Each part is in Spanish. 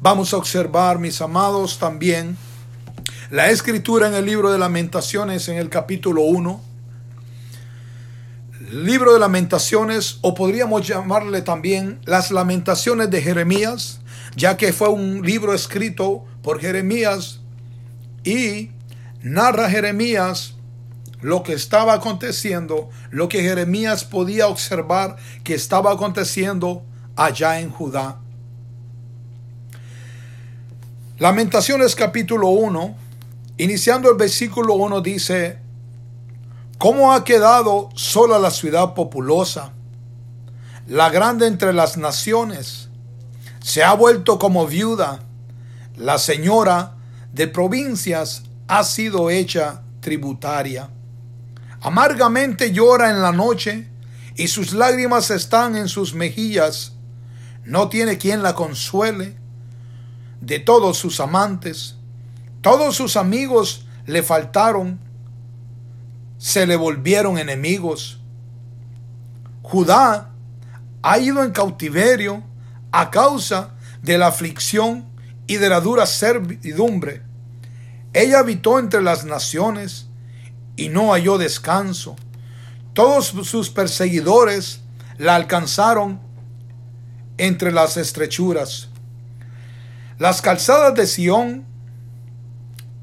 Vamos a observar, mis amados, también la escritura en el libro de lamentaciones en el capítulo 1. Libro de lamentaciones, o podríamos llamarle también las lamentaciones de Jeremías, ya que fue un libro escrito por Jeremías y narra Jeremías lo que estaba aconteciendo, lo que Jeremías podía observar que estaba aconteciendo allá en Judá. Lamentaciones capítulo 1, iniciando el versículo 1 dice, ¿Cómo ha quedado sola la ciudad populosa, la grande entre las naciones? Se ha vuelto como viuda, la señora de provincias ha sido hecha tributaria. Amargamente llora en la noche y sus lágrimas están en sus mejillas. No tiene quien la consuele de todos sus amantes. Todos sus amigos le faltaron, se le volvieron enemigos. Judá ha ido en cautiverio a causa de la aflicción y de la dura servidumbre. Ella habitó entre las naciones y no halló descanso. Todos sus perseguidores la alcanzaron entre las estrechuras. Las calzadas de Sión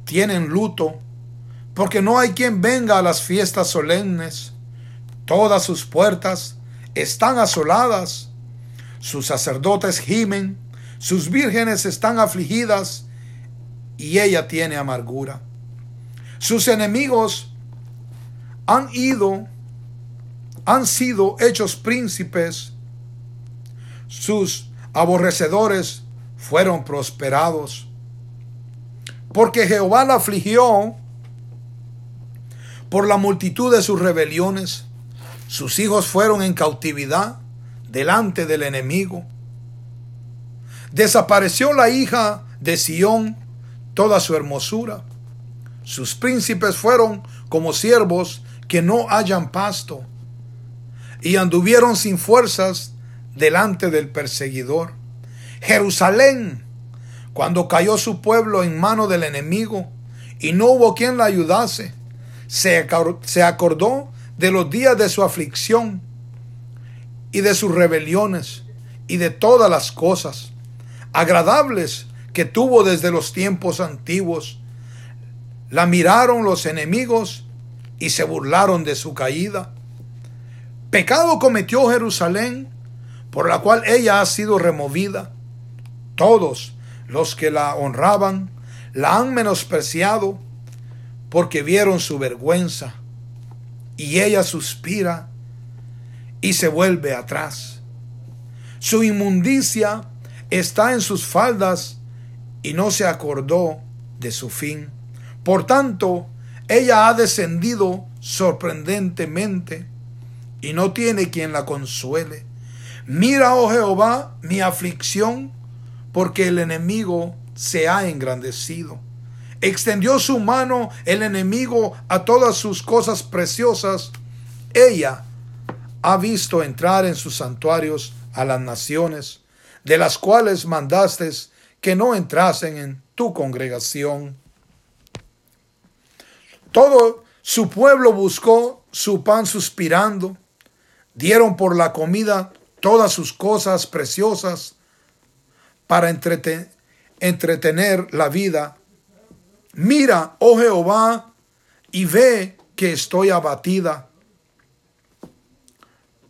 tienen luto, porque no hay quien venga a las fiestas solemnes. Todas sus puertas están asoladas, sus sacerdotes gimen, sus vírgenes están afligidas, y ella tiene amargura. Sus enemigos han ido, han sido hechos príncipes, sus aborrecedores fueron prosperados. Porque Jehová la afligió por la multitud de sus rebeliones. Sus hijos fueron en cautividad delante del enemigo. Desapareció la hija de Sión toda su hermosura. Sus príncipes fueron como siervos que no hallan pasto y anduvieron sin fuerzas delante del perseguidor. Jerusalén, cuando cayó su pueblo en mano del enemigo y no hubo quien la ayudase, se acordó de los días de su aflicción y de sus rebeliones y de todas las cosas agradables que tuvo desde los tiempos antiguos. La miraron los enemigos y se burlaron de su caída. Pecado cometió Jerusalén, por la cual ella ha sido removida. Todos los que la honraban la han menospreciado porque vieron su vergüenza y ella suspira y se vuelve atrás. Su inmundicia está en sus faldas y no se acordó de su fin. Por tanto, ella ha descendido sorprendentemente y no tiene quien la consuele. Mira, oh Jehová, mi aflicción porque el enemigo se ha engrandecido. Extendió su mano el enemigo a todas sus cosas preciosas. Ella ha visto entrar en sus santuarios a las naciones, de las cuales mandaste que no entrasen en tu congregación. Todo su pueblo buscó su pan suspirando, dieron por la comida todas sus cosas preciosas, para entretener la vida. Mira, oh Jehová, y ve que estoy abatida.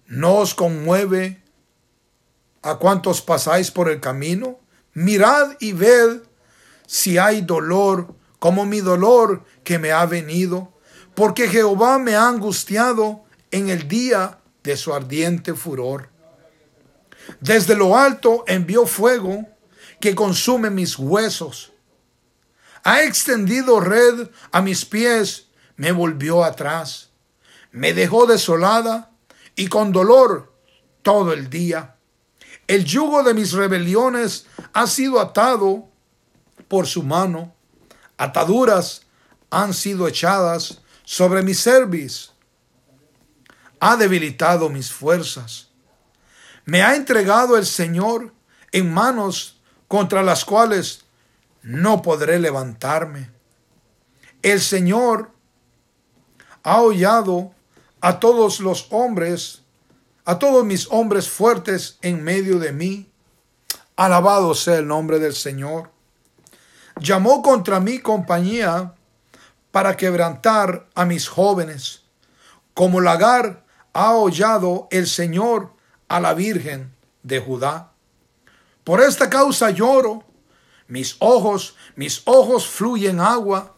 ¿No os conmueve a cuantos pasáis por el camino? Mirad y ved si hay dolor, como mi dolor que me ha venido, porque Jehová me ha angustiado en el día de su ardiente furor. Desde lo alto envió fuego que consume mis huesos. Ha extendido red a mis pies, me volvió atrás. Me dejó desolada y con dolor todo el día. El yugo de mis rebeliones ha sido atado por su mano. Ataduras han sido echadas sobre mi cerviz. Ha debilitado mis fuerzas. Me ha entregado el Señor en manos contra las cuales no podré levantarme. El Señor ha hollado a todos los hombres, a todos mis hombres fuertes en medio de mí. Alabado sea el nombre del Señor. Llamó contra mí compañía para quebrantar a mis jóvenes, como lagar ha hollado el Señor a la Virgen de Judá. Por esta causa lloro, mis ojos, mis ojos fluyen agua,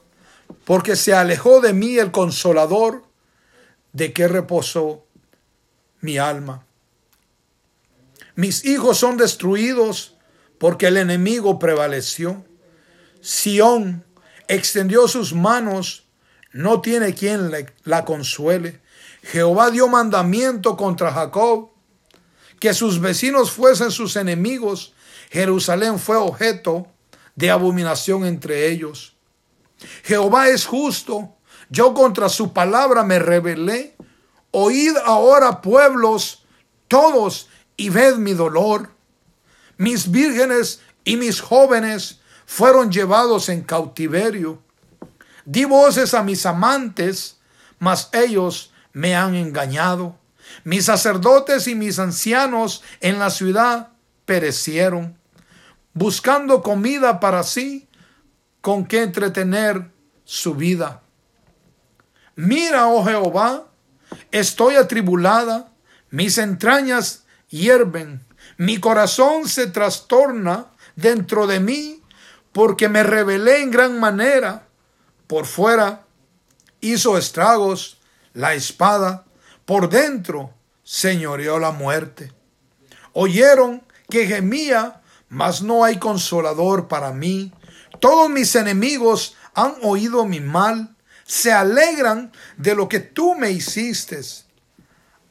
porque se alejó de mí el consolador de que reposó mi alma. Mis hijos son destruidos porque el enemigo prevaleció. Sión extendió sus manos, no tiene quien la consuele. Jehová dio mandamiento contra Jacob, que sus vecinos fuesen sus enemigos. Jerusalén fue objeto de abominación entre ellos. Jehová es justo, yo contra su palabra me rebelé. Oíd ahora, pueblos, todos, y ved mi dolor. Mis vírgenes y mis jóvenes fueron llevados en cautiverio. Di voces a mis amantes, mas ellos me han engañado. Mis sacerdotes y mis ancianos en la ciudad perecieron, buscando comida para sí, con que entretener su vida. Mira, oh Jehová, estoy atribulada, mis entrañas hierven, mi corazón se trastorna dentro de mí, porque me rebelé en gran manera. Por fuera hizo estragos la espada, por dentro señoreó la muerte. Oyeron que gemía, mas no hay consolador para mí. Todos mis enemigos han oído mi mal, se alegran de lo que tú me hiciste.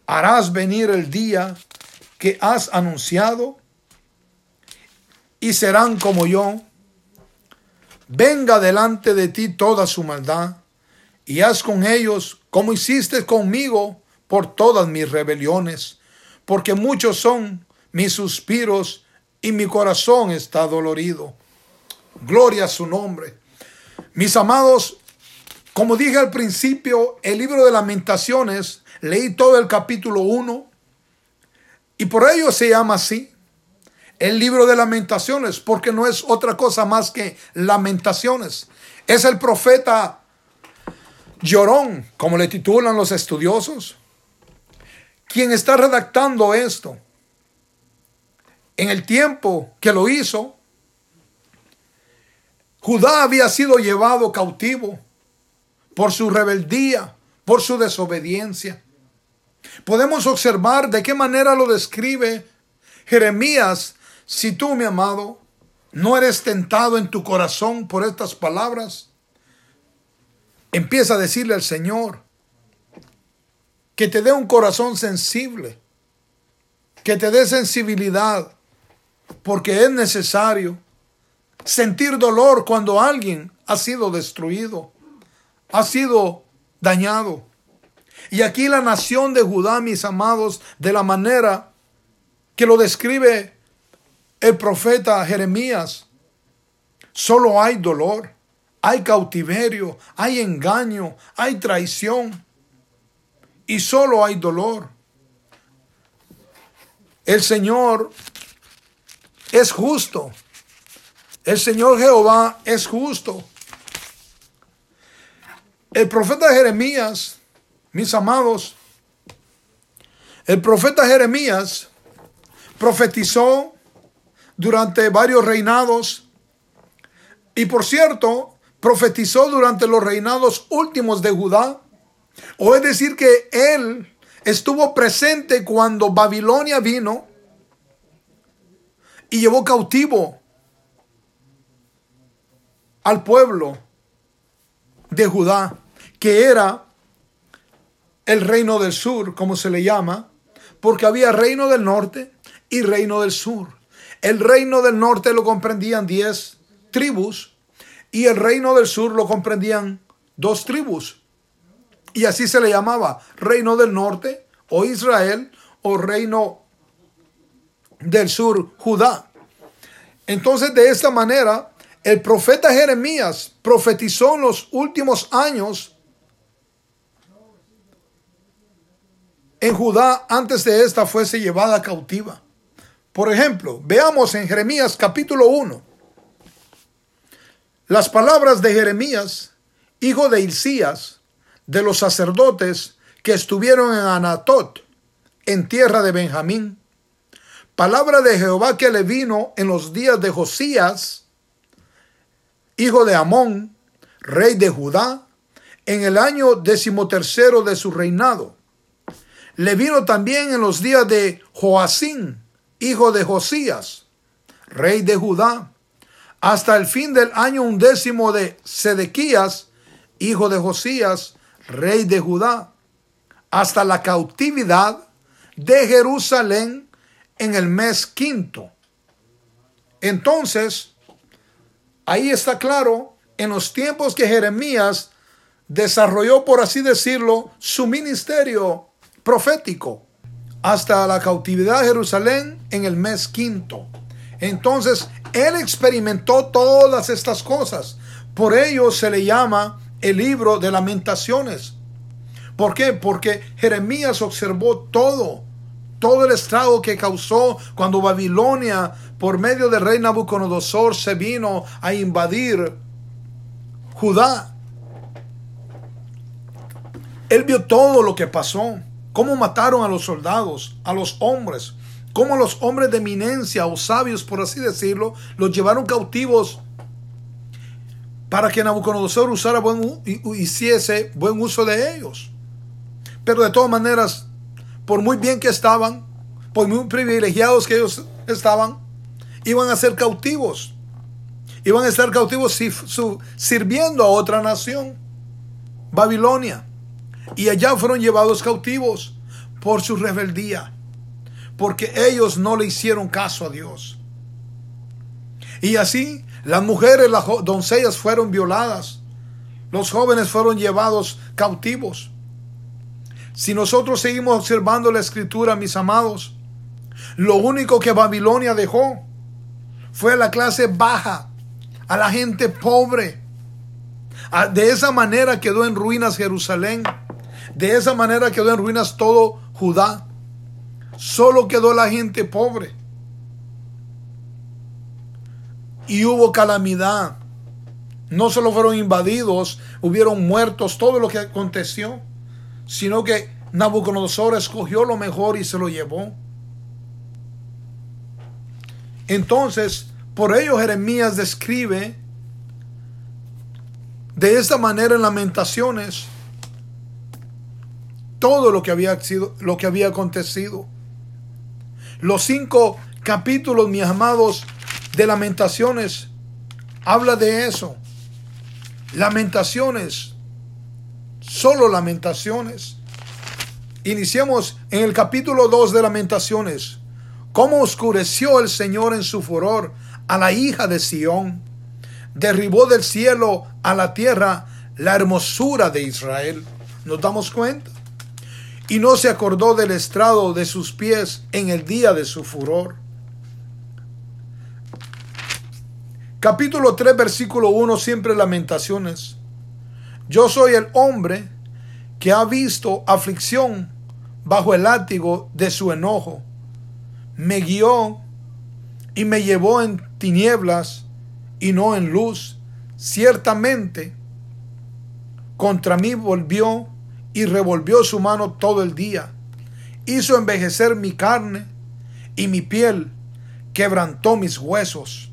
Harás venir el día que has anunciado y serán como yo venga delante de ti toda su maldad, y haz con ellos como hiciste conmigo por todas mis rebeliones, porque muchos son mis suspiros y mi corazón está dolorido. Gloria a su nombre. Mis amados, como dije al principio, el libro de lamentaciones, leí todo el capítulo 1 y por ello se llama así el libro de lamentaciones, porque no es otra cosa más que lamentaciones. Es el profeta llorón, como le titulan los estudiosos, quien está redactando esto. En el tiempo que lo hizo, Judá había sido llevado cautivo por su rebeldía, por su desobediencia. Podemos observar de qué manera lo describe Jeremías si tú, mi amado, no eres tentado en tu corazón por estas palabras, empieza a decirle al Señor que te dé un corazón sensible, que te dé sensibilidad, porque es necesario sentir dolor cuando alguien ha sido destruido, ha sido dañado. Y aquí la nación de Judá, mis amados, de la manera que lo describe el profeta Jeremías, solo hay dolor, hay cautiverio, hay engaño, hay traición y solo hay dolor. El Señor es justo. El Señor Jehová es justo. El profeta Jeremías, mis amados, el profeta Jeremías profetizó durante varios reinados y por cierto, profetizó durante los reinados últimos de Judá. O es decir, que él estuvo presente cuando Babilonia vino y llevó cautivo al pueblo de Judá, que era el reino del sur, como se le llama, porque había reino del norte y reino del sur. El reino del norte lo comprendían diez tribus y el reino del sur lo comprendían dos tribus. Y así se le llamaba reino del norte o Israel o reino del sur Judá. Entonces de esta manera, el profeta Jeremías profetizó en los últimos años en Judá antes de esta fuese llevada cautiva. Por ejemplo, veamos en Jeremías capítulo 1 las palabras de Jeremías, hijo de Hilcías, de los sacerdotes que estuvieron en Anatot, en tierra de Benjamín. Palabra de Jehová que le vino en los días de Josías, hijo de Amón, rey de Judá, en el año decimotercero de su reinado. Le vino también en los días de Joacín, hijo de Josías, rey de Judá, hasta el fin del año undécimo de Sedequías, hijo de Josías, rey de Judá, hasta la cautividad de Jerusalén en el mes quinto. Entonces, ahí está claro, en los tiempos que Jeremías desarrolló, por así decirlo, su ministerio profético, hasta la cautividad de Jerusalén en el mes quinto. Entonces, él experimentó todas estas cosas. Por ello se le llama el libro de lamentaciones. ¿Por qué? Porque Jeremías observó todo, todo el estrago que causó cuando Babilonia, por medio del rey Nabucodonosor, se vino a invadir Judá. Él vio todo lo que pasó, cómo mataron a los soldados, a los hombres, cómo los hombres de eminencia o sabios, por así decirlo, los llevaron cautivos para que Nabucodonosor usara buen, hiciese buen uso de ellos. Pero de todas maneras, por muy bien que estaban, por muy privilegiados que ellos estaban, iban a ser cautivos. Iban a estar cautivos sirviendo a otra nación, Babilonia. Y allá fueron llevados cautivos por su rebeldía, porque ellos no le hicieron caso a Dios. Y así las mujeres, las doncellas fueron violadas, los jóvenes fueron llevados cautivos. Si nosotros seguimos observando la escritura, mis amados, lo único que Babilonia dejó fue a la clase baja, a la gente pobre. De esa manera quedó en ruinas Jerusalén. De esa manera quedó en ruinas todo Judá. Solo quedó la gente pobre. Y hubo calamidad. No solo fueron invadidos, hubieron muertos, todo lo que aconteció sino que Nabucodonosor escogió lo mejor y se lo llevó. Entonces, por ello Jeremías describe de esta manera en Lamentaciones todo lo que había sido, lo que había acontecido. Los cinco capítulos, mis amados, de Lamentaciones habla de eso. Lamentaciones solo lamentaciones. Iniciamos en el capítulo 2 de lamentaciones. Cómo oscureció el Señor en su furor a la hija de Sión. Derribó del cielo a la tierra la hermosura de Israel. ¿Nos damos cuenta? Y no se acordó del estrado de sus pies en el día de su furor. Capítulo 3, versículo 1, siempre lamentaciones. Yo soy el hombre que ha visto aflicción bajo el látigo de su enojo. Me guió y me llevó en tinieblas y no en luz. Ciertamente contra mí volvió y revolvió su mano todo el día. Hizo envejecer mi carne y mi piel quebrantó mis huesos.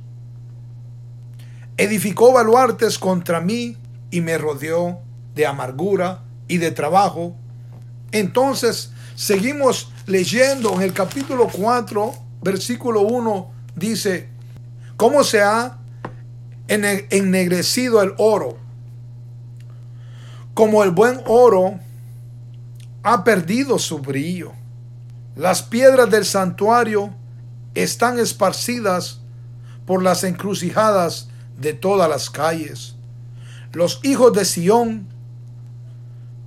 Edificó baluartes contra mí y me rodeó de amargura y de trabajo. Entonces, seguimos leyendo en el capítulo 4, versículo 1, dice, ¿cómo se ha ennegrecido el oro? Como el buen oro ha perdido su brillo. Las piedras del santuario están esparcidas por las encrucijadas de todas las calles los hijos de Sión,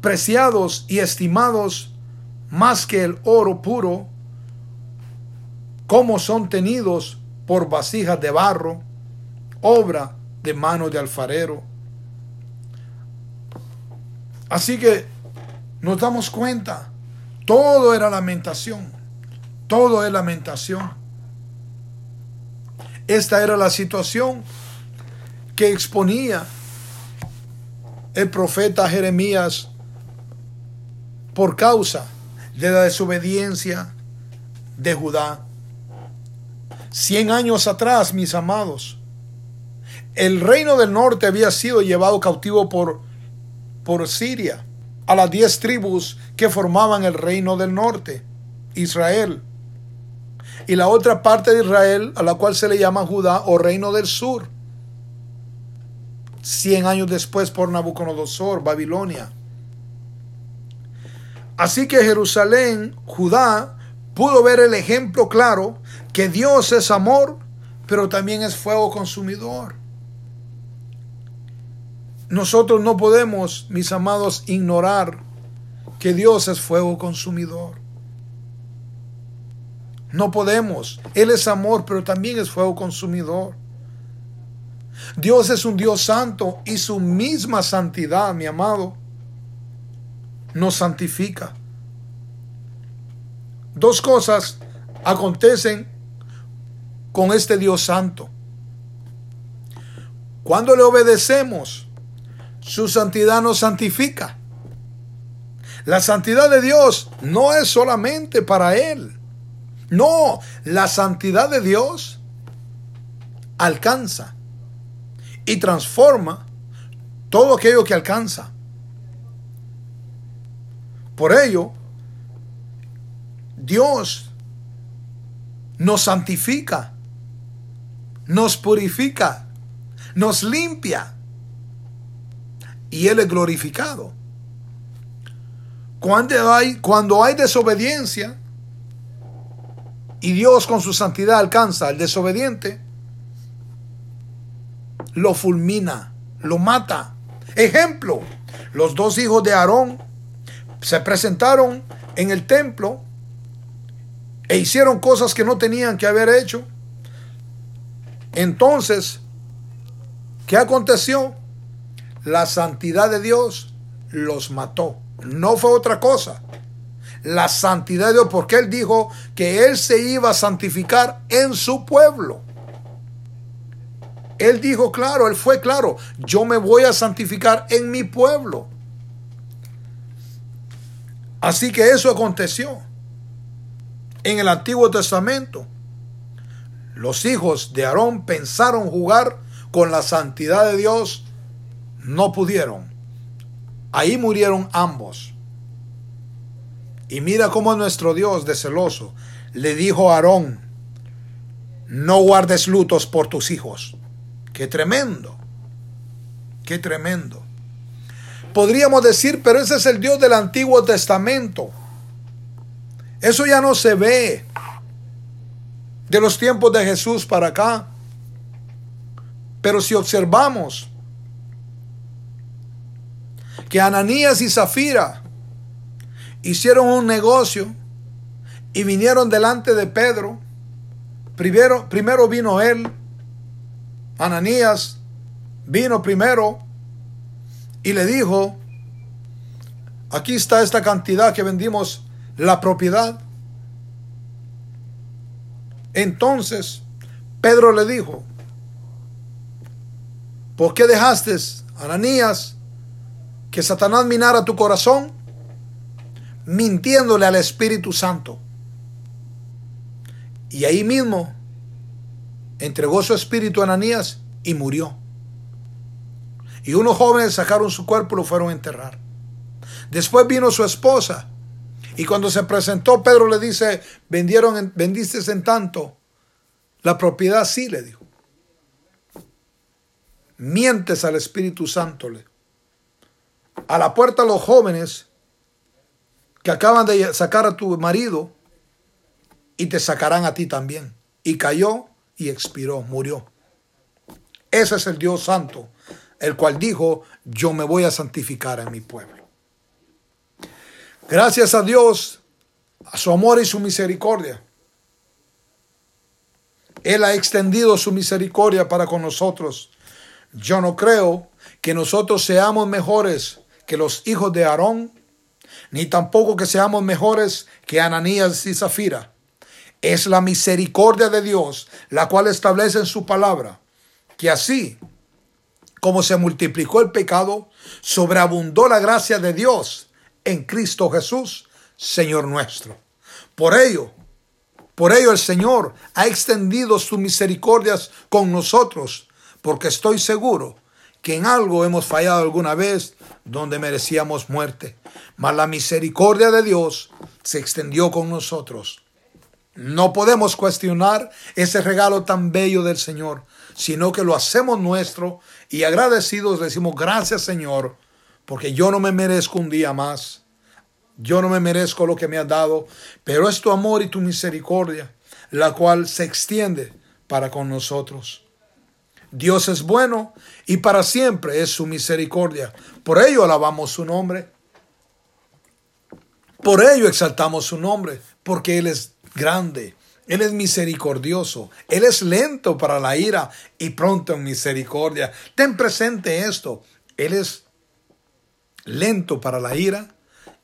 preciados y estimados más que el oro puro, como son tenidos por vasijas de barro, obra de mano de alfarero. Así que nos damos cuenta, todo era lamentación, todo es lamentación. Esta era la situación que exponía el profeta Jeremías por causa de la desobediencia de Judá. Cien años atrás, mis amados, el reino del norte había sido llevado cautivo por, por Siria a las diez tribus que formaban el reino del norte, Israel. Y la otra parte de Israel, a la cual se le llama Judá o reino del sur. Cien años después por Nabucodonosor, Babilonia. Así que Jerusalén, Judá, pudo ver el ejemplo claro que Dios es amor, pero también es fuego consumidor. Nosotros no podemos, mis amados, ignorar que Dios es fuego consumidor. No podemos. Él es amor, pero también es fuego consumidor. Dios es un Dios santo y su misma santidad, mi amado, nos santifica. Dos cosas acontecen con este Dios santo. Cuando le obedecemos, su santidad nos santifica. La santidad de Dios no es solamente para Él. No, la santidad de Dios alcanza y transforma todo aquello que alcanza. Por ello, Dios nos santifica, nos purifica, nos limpia y Él es glorificado. Cuando hay, cuando hay desobediencia y Dios con su santidad alcanza al desobediente, lo fulmina, lo mata. Ejemplo, los dos hijos de Aarón se presentaron en el templo e hicieron cosas que no tenían que haber hecho. Entonces, ¿qué aconteció? La santidad de Dios los mató. No fue otra cosa. La santidad de Dios, porque Él dijo que Él se iba a santificar en su pueblo. Él dijo claro, Él fue claro, yo me voy a santificar en mi pueblo. Así que eso aconteció. En el Antiguo Testamento, los hijos de Aarón pensaron jugar con la santidad de Dios, no pudieron. Ahí murieron ambos. Y mira cómo nuestro Dios de celoso le dijo a Aarón, no guardes lutos por tus hijos. Qué tremendo, qué tremendo. Podríamos decir, pero ese es el Dios del Antiguo Testamento. Eso ya no se ve de los tiempos de Jesús para acá. Pero si observamos que Ananías y Zafira hicieron un negocio y vinieron delante de Pedro, primero, primero vino él, Ananías vino primero y le dijo, aquí está esta cantidad que vendimos la propiedad. Entonces Pedro le dijo, ¿por qué dejaste, Ananías, que Satanás minara tu corazón? Mintiéndole al Espíritu Santo. Y ahí mismo entregó su espíritu a Ananías y murió. Y unos jóvenes sacaron su cuerpo y lo fueron a enterrar. Después vino su esposa y cuando se presentó, Pedro le dice, vendieron, vendiste en tanto. La propiedad sí, le dijo. Mientes al Espíritu Santo. Le. A la puerta los jóvenes que acaban de sacar a tu marido y te sacarán a ti también. Y cayó y expiró, murió. Ese es el Dios Santo, el cual dijo, yo me voy a santificar en mi pueblo. Gracias a Dios, a su amor y su misericordia. Él ha extendido su misericordia para con nosotros. Yo no creo que nosotros seamos mejores que los hijos de Aarón, ni tampoco que seamos mejores que Ananías y Zafira. Es la misericordia de Dios la cual establece en su palabra que así como se multiplicó el pecado, sobreabundó la gracia de Dios en Cristo Jesús, Señor nuestro. Por ello, por ello el Señor ha extendido sus misericordias con nosotros, porque estoy seguro que en algo hemos fallado alguna vez donde merecíamos muerte. Mas la misericordia de Dios se extendió con nosotros. No podemos cuestionar ese regalo tan bello del Señor, sino que lo hacemos nuestro y agradecidos decimos gracias Señor, porque yo no me merezco un día más. Yo no me merezco lo que me has dado, pero es tu amor y tu misericordia, la cual se extiende para con nosotros. Dios es bueno y para siempre es su misericordia. Por ello alabamos su nombre. Por ello exaltamos su nombre, porque Él es grande, Él es misericordioso, Él es lento para la ira y pronto en misericordia. Ten presente esto, Él es lento para la ira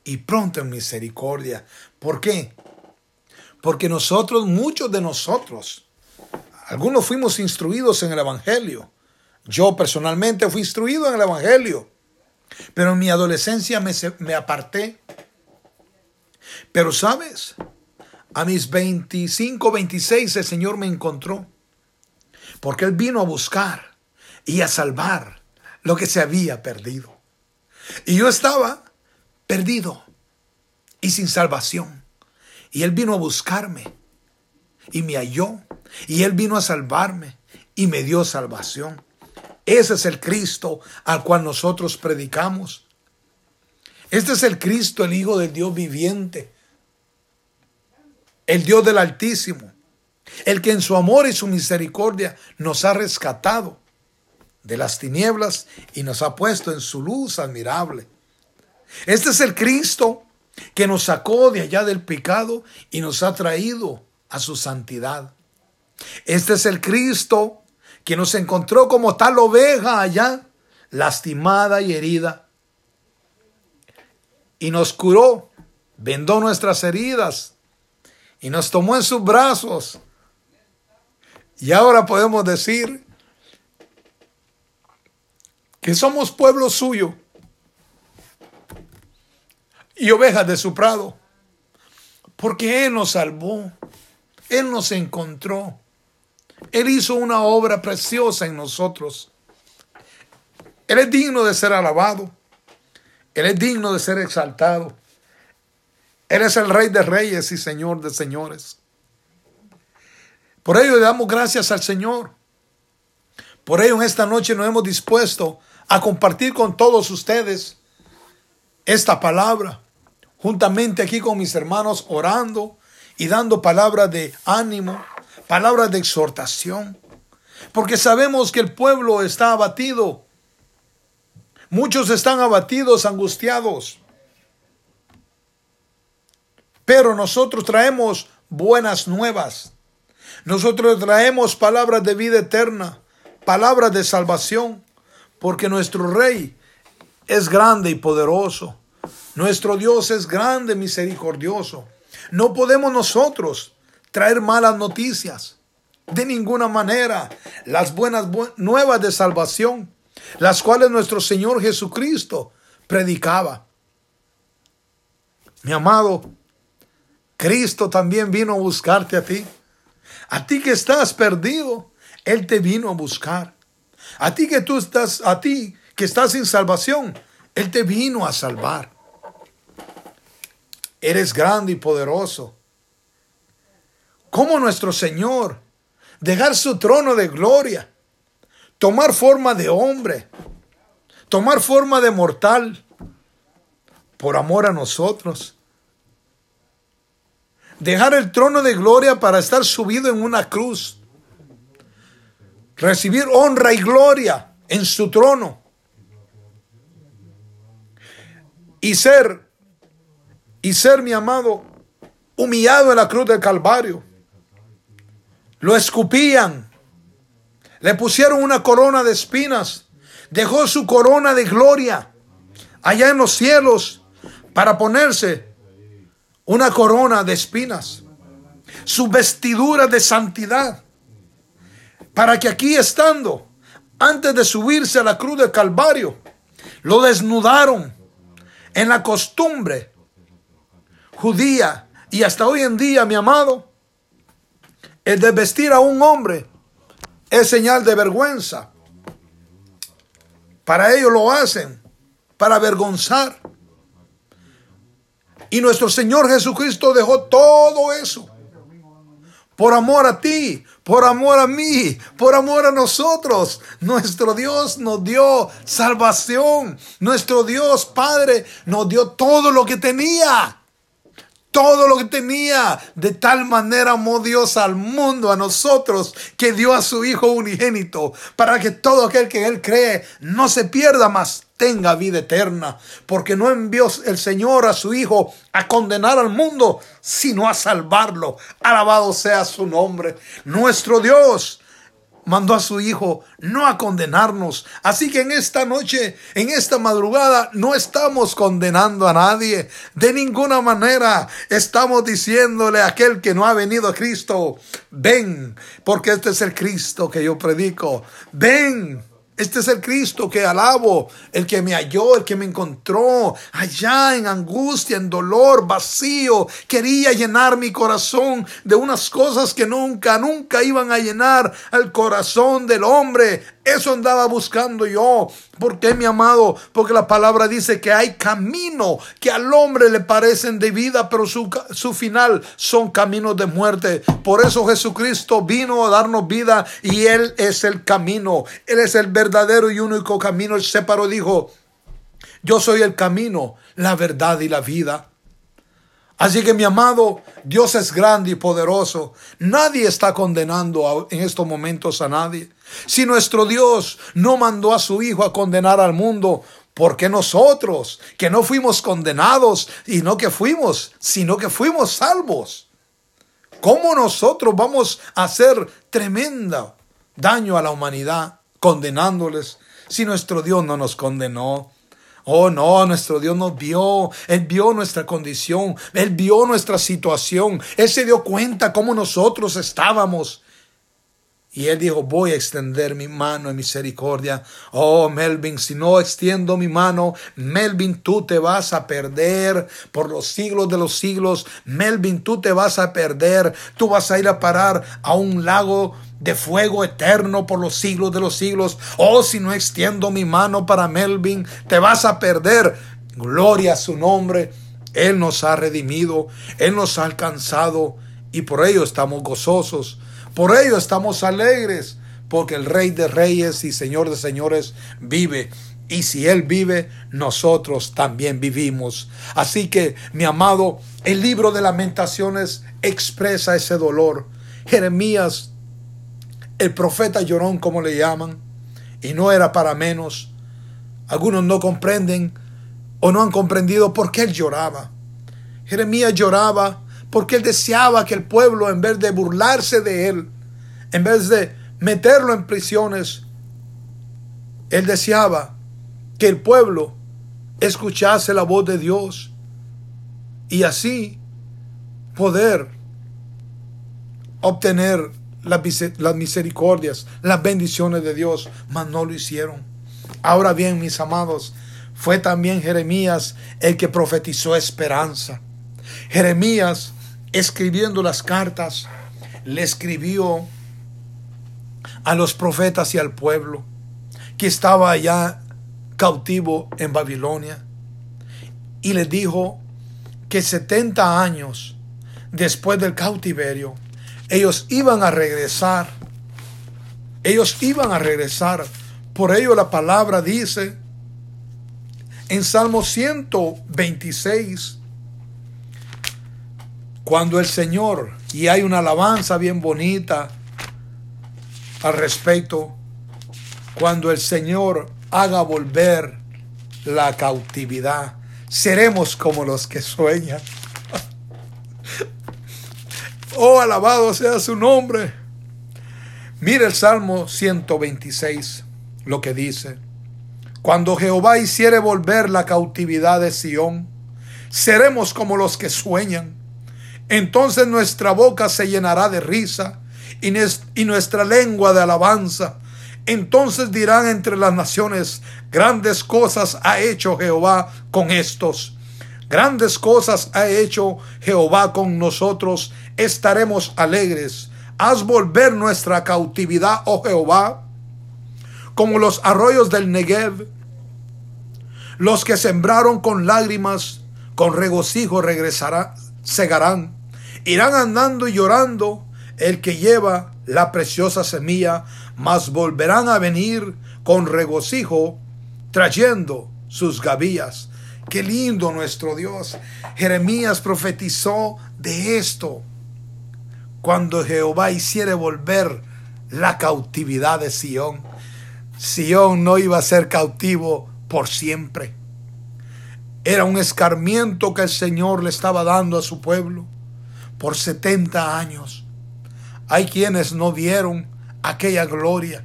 y pronto en misericordia. ¿Por qué? Porque nosotros, muchos de nosotros, algunos fuimos instruidos en el Evangelio. Yo personalmente fui instruido en el Evangelio, pero en mi adolescencia me, me aparté. Pero sabes, a mis 25, 26 el Señor me encontró, porque Él vino a buscar y a salvar lo que se había perdido. Y yo estaba perdido y sin salvación. Y Él vino a buscarme y me halló. Y Él vino a salvarme y me dio salvación. Ese es el Cristo al cual nosotros predicamos. Este es el Cristo, el Hijo del Dios viviente, el Dios del Altísimo, el que en su amor y su misericordia nos ha rescatado de las tinieblas y nos ha puesto en su luz admirable. Este es el Cristo que nos sacó de allá del pecado y nos ha traído a su santidad. Este es el Cristo que nos encontró como tal oveja allá, lastimada y herida. Y nos curó, vendó nuestras heridas y nos tomó en sus brazos. Y ahora podemos decir que somos pueblo suyo y ovejas de su prado. Porque Él nos salvó, Él nos encontró, Él hizo una obra preciosa en nosotros. Él es digno de ser alabado, Él es digno de ser exaltado. Él es el Rey de Reyes y Señor de Señores. Por ello le damos gracias al Señor. Por ello en esta noche nos hemos dispuesto a compartir con todos ustedes esta palabra juntamente aquí con mis hermanos orando y dando palabras de ánimo, palabras de exhortación, porque sabemos que el pueblo está abatido. Muchos están abatidos, angustiados. Pero nosotros traemos buenas nuevas. Nosotros traemos palabras de vida eterna, palabras de salvación, porque nuestro Rey es grande y poderoso. Nuestro Dios es grande, misericordioso. No podemos nosotros traer malas noticias. De ninguna manera. Las buenas nuevas de salvación, las cuales nuestro Señor Jesucristo predicaba. Mi amado, Cristo también vino a buscarte a ti. A ti que estás perdido, Él te vino a buscar. A ti que tú estás, a ti que estás sin salvación, Él te vino a salvar. Eres grande y poderoso. ¿Cómo nuestro Señor dejar su trono de gloria, tomar forma de hombre, tomar forma de mortal por amor a nosotros? Dejar el trono de gloria para estar subido en una cruz. Recibir honra y gloria en su trono. Y ser y ser, mi amado, humillado en la cruz del Calvario. lo escupían, le pusieron una corona de espinas, dejó su corona de gloria allá en los cielos para ponerse una corona de espinas, su vestidura de santidad, para que aquí estando, antes de subirse a la cruz del Calvario, lo desnudaron en la costumbre judía y hasta hoy en día, mi amado, el de vestir a un hombre es señal de vergüenza. Para ellos lo hacen, para avergonzar. Y nuestro Señor Jesucristo dejó todo eso por amor a ti, por amor a mí, por amor a nosotros. Nuestro Dios nos dio salvación. Nuestro Dios Padre nos dio todo lo que tenía todo lo que tenía. De tal manera amó Dios al mundo, a nosotros, que dio a su Hijo unigénito, para que todo aquel que Él cree no se pierda más, tenga vida eterna. Porque no envió el Señor a su Hijo a condenar al mundo, sino a salvarlo. Alabado sea su nombre. Nuestro Dios mandó a su Hijo no a condenarnos. Así que en esta noche, en esta madrugada, no estamos condenando a nadie. De ninguna manera estamos diciéndole a aquel que no ha venido a Cristo, ven, porque este es el Cristo que yo predico. Ven, este es el Cristo que alabo, el que me halló, el que me encontró allá en angustia, en dolor, vacío. Quería llenar mi corazón de unas cosas que nunca, nunca iban a llenar al corazón del hombre. Eso andaba buscando yo. ¿Por qué, mi amado? Porque la palabra dice que hay camino que al hombre le parecen de vida, pero su, su final son caminos de muerte. Por eso Jesucristo vino a darnos vida y Él es el camino. Él es el verdadero y único camino. Él separó, dijo, yo soy el camino, la verdad y la vida. Así que mi amado, Dios es grande y poderoso. Nadie está condenando en estos momentos a nadie. Si nuestro Dios no mandó a su Hijo a condenar al mundo, ¿por qué nosotros, que no fuimos condenados y no que fuimos, sino que fuimos salvos? ¿Cómo nosotros vamos a hacer tremenda daño a la humanidad condenándoles si nuestro Dios no nos condenó? Oh, no, nuestro Dios nos vio, Él vio nuestra condición, Él vio nuestra situación, Él se dio cuenta cómo nosotros estábamos. Y él dijo, voy a extender mi mano en misericordia. Oh, Melvin, si no extiendo mi mano, Melvin, tú te vas a perder por los siglos de los siglos. Melvin, tú te vas a perder. Tú vas a ir a parar a un lago de fuego eterno por los siglos de los siglos. Oh, si no extiendo mi mano para Melvin, te vas a perder. Gloria a su nombre. Él nos ha redimido, Él nos ha alcanzado y por ello estamos gozosos. Por ello estamos alegres, porque el Rey de Reyes y Señor de Señores vive. Y si Él vive, nosotros también vivimos. Así que, mi amado, el libro de lamentaciones expresa ese dolor. Jeremías, el profeta llorón, como le llaman, y no era para menos. Algunos no comprenden o no han comprendido por qué él lloraba. Jeremías lloraba porque él deseaba que el pueblo, en vez de burlarse de él, en vez de meterlo en prisiones, él deseaba que el pueblo escuchase la voz de Dios y así poder obtener las misericordias, las bendiciones de Dios, mas no lo hicieron. Ahora bien, mis amados, fue también Jeremías el que profetizó esperanza. Jeremías escribiendo las cartas, le escribió a los profetas y al pueblo que estaba allá cautivo en Babilonia y le dijo que 70 años después del cautiverio ellos iban a regresar ellos iban a regresar. Por ello la palabra dice en Salmo 126 cuando el Señor, y hay una alabanza bien bonita al respecto, cuando el Señor haga volver la cautividad, seremos como los que sueñan. oh, alabado sea su nombre. Mire el Salmo 126, lo que dice. Cuando Jehová hiciere volver la cautividad de Sión, seremos como los que sueñan. Entonces nuestra boca se llenará de risa y, nuestra lengua de alabanza. Entonces dirán entre las naciones, grandes cosas ha hecho Jehová con estos. Grandes cosas ha hecho Jehová con nosotros. Estaremos alegres. Haz volver nuestra cautividad, oh Jehová, como los arroyos del Negev. Los que sembraron con lágrimas, con regocijo regresarán, segarán. Irán andando y llorando el que lleva la preciosa semilla, mas volverán a venir con regocijo trayendo sus gavillas. Qué lindo nuestro Dios. Jeremías profetizó de esto. Cuando Jehová hiciere volver la cautividad de Sión. Sión no iba a ser cautivo por siempre. Era un escarmiento que el Señor le estaba dando a su pueblo por 70 años. Hay quienes no vieron aquella gloria.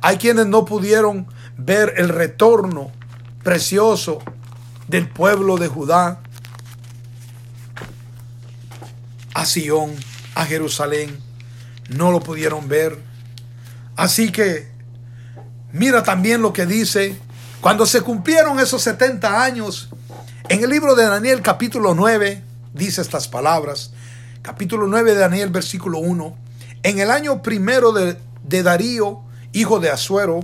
Hay quienes no pudieron ver el retorno precioso del pueblo de Judá a Sion, a Jerusalén. No lo pudieron ver. Así que mira también lo que dice cuando se cumplieron esos 70 años. En el libro de Daniel capítulo 9 dice estas palabras capítulo 9 de Daniel, versículo 1. En el año primero de, de Darío, hijo de Asuero,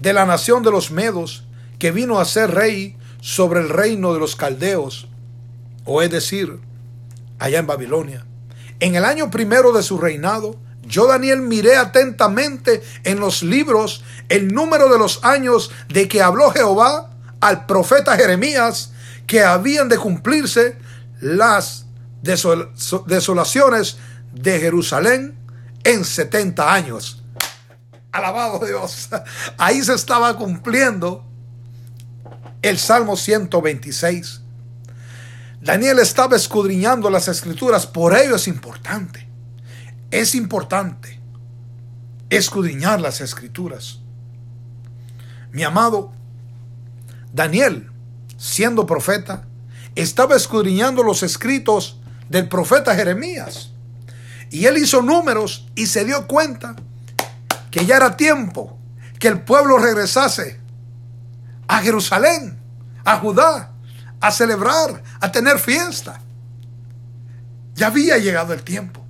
de la nación de los Medos, que vino a ser rey sobre el reino de los caldeos, o es decir, allá en Babilonia. En el año primero de su reinado, yo Daniel miré atentamente en los libros el número de los años de que habló Jehová al profeta Jeremías que habían de cumplirse las desolaciones de Jerusalén en 70 años. Alabado Dios. Ahí se estaba cumpliendo el Salmo 126. Daniel estaba escudriñando las escrituras, por ello es importante. Es importante escudriñar las escrituras. Mi amado, Daniel, siendo profeta, estaba escudriñando los escritos del profeta Jeremías. Y él hizo números y se dio cuenta que ya era tiempo que el pueblo regresase a Jerusalén, a Judá, a celebrar, a tener fiesta. Ya había llegado el tiempo.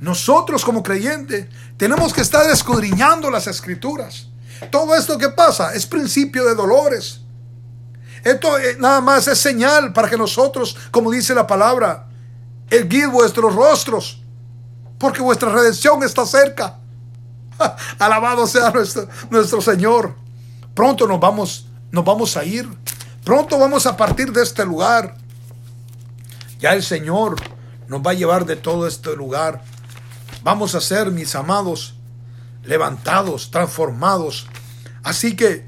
Nosotros como creyentes tenemos que estar escudriñando las escrituras. Todo esto que pasa es principio de dolores. Esto eh, nada más es señal para que nosotros, como dice la palabra, erguid vuestros rostros, porque vuestra redención está cerca. Alabado sea nuestro, nuestro Señor. Pronto nos vamos, nos vamos a ir. Pronto vamos a partir de este lugar. Ya el Señor nos va a llevar de todo este lugar. Vamos a ser, mis amados, levantados, transformados. Así que,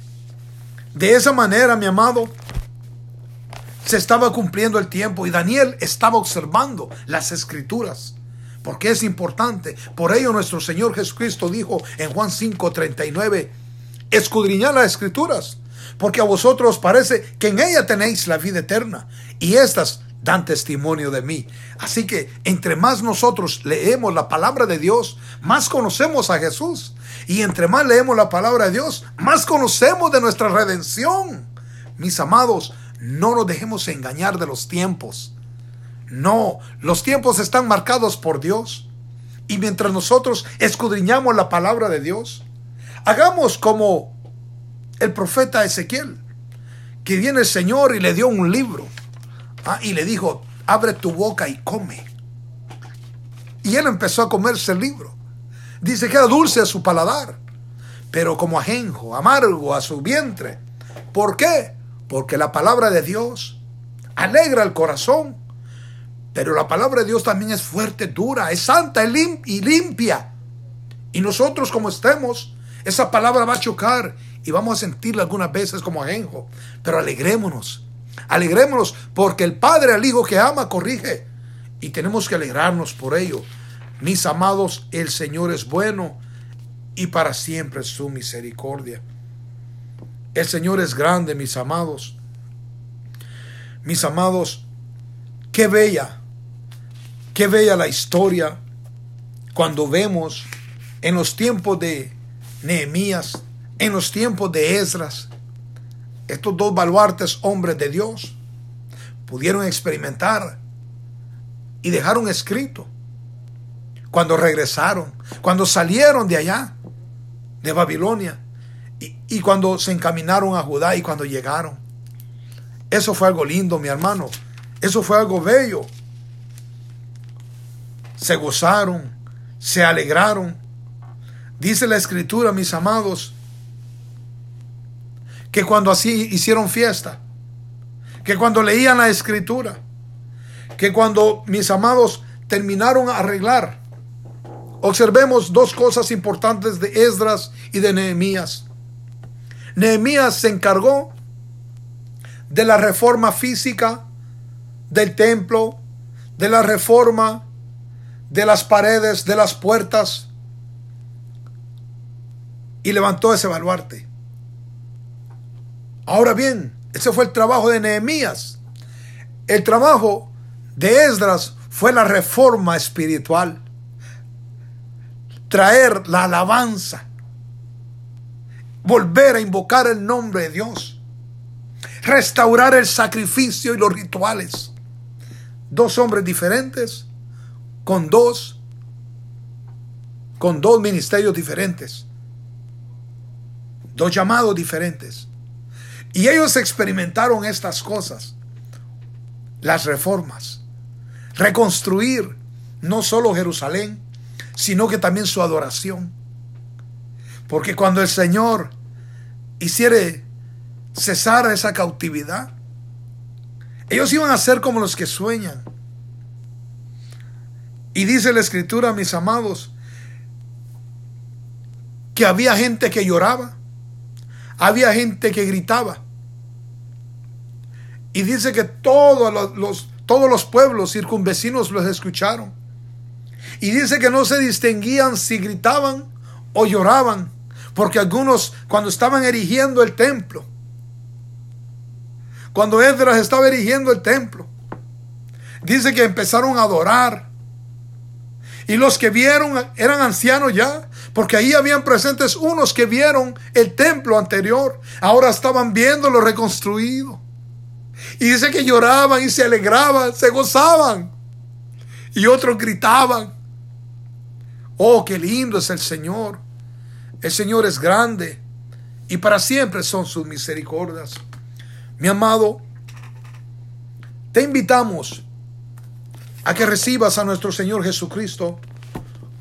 de esa manera, mi amado, se estaba cumpliendo el tiempo y Daniel estaba observando las escrituras. Porque es importante. Por ello nuestro Señor Jesucristo dijo en Juan 5:39, escudriñad las escrituras, porque a vosotros parece que en ella tenéis la vida eterna, y estas dan testimonio de mí. Así que entre más nosotros leemos la palabra de Dios, más conocemos a Jesús. Y entre más leemos la palabra de Dios, más conocemos de nuestra redención. Mis amados, no nos dejemos engañar de los tiempos. No, los tiempos están marcados por Dios. Y mientras nosotros escudriñamos la palabra de Dios, hagamos como el profeta Ezequiel, que viene el Señor y le dio un libro. Ah, y le dijo, abre tu boca y come. Y él empezó a comerse el libro. Dice que era dulce a su paladar, pero como ajenjo, amargo a su vientre. ¿Por qué? Porque la palabra de Dios alegra el corazón. Pero la palabra de Dios también es fuerte, dura, es santa y limpia. Y nosotros como estemos, esa palabra va a chocar y vamos a sentirla algunas veces como ajenjo. Pero alegrémonos, alegrémonos porque el Padre al Hijo que ama corrige. Y tenemos que alegrarnos por ello. Mis amados, el Señor es bueno y para siempre su misericordia. El Señor es grande, mis amados. Mis amados, qué bella, qué bella la historia cuando vemos en los tiempos de Nehemías, en los tiempos de Esdras, estos dos baluartes hombres de Dios pudieron experimentar y dejaron escrito cuando regresaron, cuando salieron de allá, de Babilonia, y, cuando se encaminaron a Judá y cuando llegaron. Eso fue algo lindo, mi hermano. Eso fue algo bello. Se gozaron, se alegraron. Dice la escritura, mis amados, que cuando así hicieron fiesta, que cuando leían la escritura, que cuando mis amados terminaron a arreglar, observemos dos cosas importantes de Esdras y de Nehemías. Nehemías se encargó de la reforma física del templo, de la reforma de las paredes, de las puertas, y levantó ese baluarte. Ahora bien, ese fue el trabajo de Nehemías. El trabajo de Esdras fue la reforma espiritual. Traer la alabanza. Volver a invocar el nombre de Dios. Restaurar el sacrificio y los rituales. Dos hombres diferentes con dos con dos ministerios diferentes. Dos llamados diferentes. Y ellos experimentaron estas cosas. Las reformas reconstruir no solo Jerusalén, sino que también su adoración. Porque cuando el Señor hiciere cesar esa cautividad, ellos iban a ser como los que sueñan. Y dice la escritura, mis amados, que había gente que lloraba, había gente que gritaba. Y dice que todos los, todos los pueblos circunvecinos los escucharon. Y dice que no se distinguían si gritaban o lloraban, porque algunos cuando estaban erigiendo el templo, cuando Esdras estaba erigiendo el templo, dice que empezaron a adorar. Y los que vieron eran ancianos ya, porque ahí habían presentes unos que vieron el templo anterior, ahora estaban viéndolo reconstruido. Y dice que lloraban y se alegraban, se gozaban. Y otros gritaban. Oh, qué lindo es el Señor. El Señor es grande y para siempre son sus misericordias. Mi amado, te invitamos a que recibas a nuestro Señor Jesucristo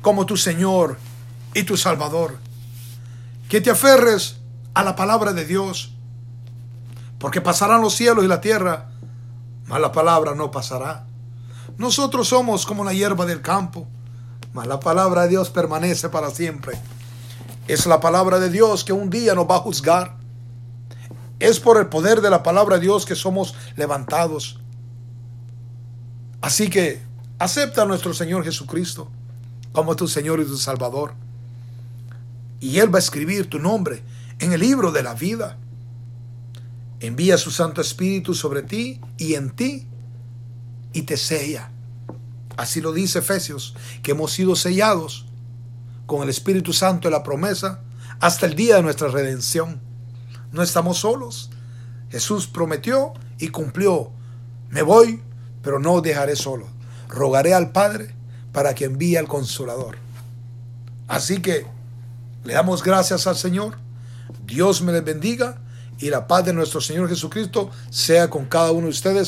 como tu Señor y tu Salvador. Que te aferres a la palabra de Dios porque pasarán los cielos y la tierra, mas la palabra no pasará. Nosotros somos como la hierba del campo, mas la palabra de Dios permanece para siempre. Es la palabra de Dios que un día nos va a juzgar. Es por el poder de la palabra de Dios que somos levantados. Así que acepta a nuestro Señor Jesucristo como tu Señor y tu Salvador. Y Él va a escribir tu nombre en el libro de la vida envía su Santo Espíritu sobre ti y en ti y te sella. Así lo dice Efesios, que hemos sido sellados con el Espíritu Santo de la promesa hasta el día de nuestra redención. No estamos solos. Jesús prometió y cumplió. Me voy, pero no dejaré solo. Rogaré al Padre para que envíe al Consolador. Así que le damos gracias al Señor. Dios me les bendiga y la paz de nuestro Señor Jesucristo sea con cada uno de ustedes.